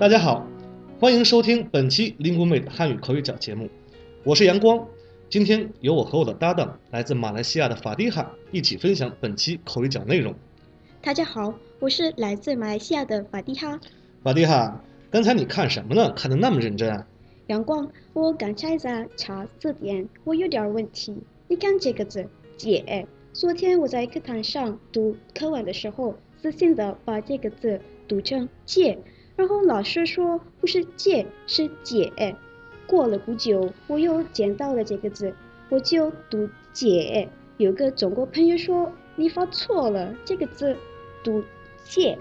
大家好，欢迎收听本期林谷美的汉语口语角节目，我是阳光。今天由我和我的搭档来自马来西亚的法蒂哈一起分享本期口语角内容。大家好，我是来自马来西亚的法蒂哈。法蒂哈，刚才你看什么呢？看得那么认真啊！阳光，我刚才在查字典，我有点问题。你看这个字“姐”，昨天我在课堂上读课文的时候，自信的把这个字读成“借”，然后老师说不是“借”，是“解”。过了不久，我又捡到了这个字，我就读“解”。有个中国朋友说你发错了，这个字读“借”。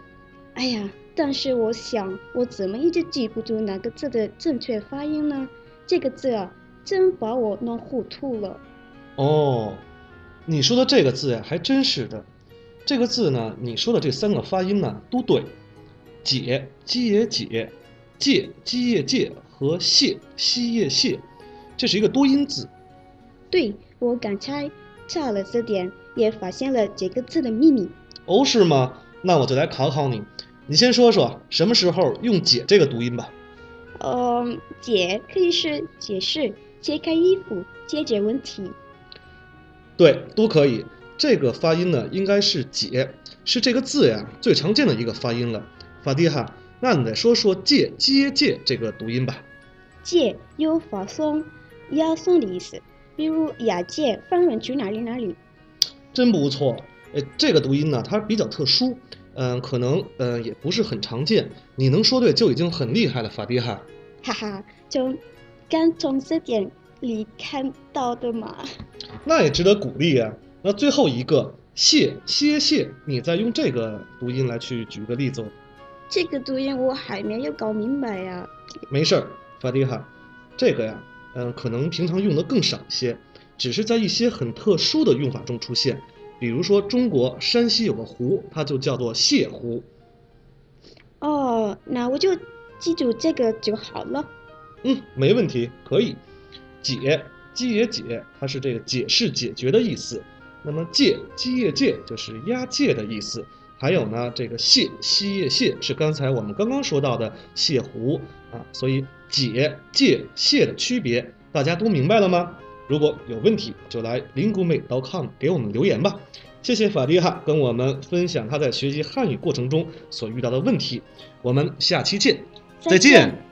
哎呀！但是我想，我怎么一直记不住哪个字的正确发音呢？这个字啊，真把我弄糊涂了。哦，你说的这个字呀，还真是的。这个字呢，你说的这三个发音呢，都对。解鸡也解，借鸡业借和谢西业谢，这是一个多音字。对，我刚才查了字典，也发现了这个字的秘密。哦，是吗？那我就来考考你。你先说说什么时候用“解”这个读音吧。嗯，“解”可以是解释、解开衣服、解决问题。对，都可以。这个发音呢，应该是“解”，是这个字呀最常见的一个发音了。法蒂哈，那你再说说“借”、“接”、“借”这个读音吧。借有发送、押送的意思，比如押解犯人去哪里哪里。真不错。哎，这个读音呢，它比较特殊。嗯，可能嗯也不是很常见。你能说对就已经很厉害了，法蒂哈。哈哈，就刚从字典里看到的嘛。那也值得鼓励啊。那最后一个谢谢谢，你再用这个读音来去举个例子。这个读音我还没有搞明白呀。没事儿，法蒂哈，这个呀，嗯，可能平常用的更少一些，只是在一些很特殊的用法中出现。比如说，中国山西有个湖，它就叫做泻湖。哦，那我就记住这个就好了。嗯，没问题，可以。解，鸡也解，它是这个解释、解决的意思。那么借，鸡业借就是押解的意思。还有呢，这个谢，西叶谢是刚才我们刚刚说到的谢湖啊。所以解、借、谢的区别，大家都明白了吗？如果有问题，就来 linguemate.com 给我们留言吧。谢谢法蒂哈跟我们分享他在学习汉语过程中所遇到的问题。我们下期见，再见。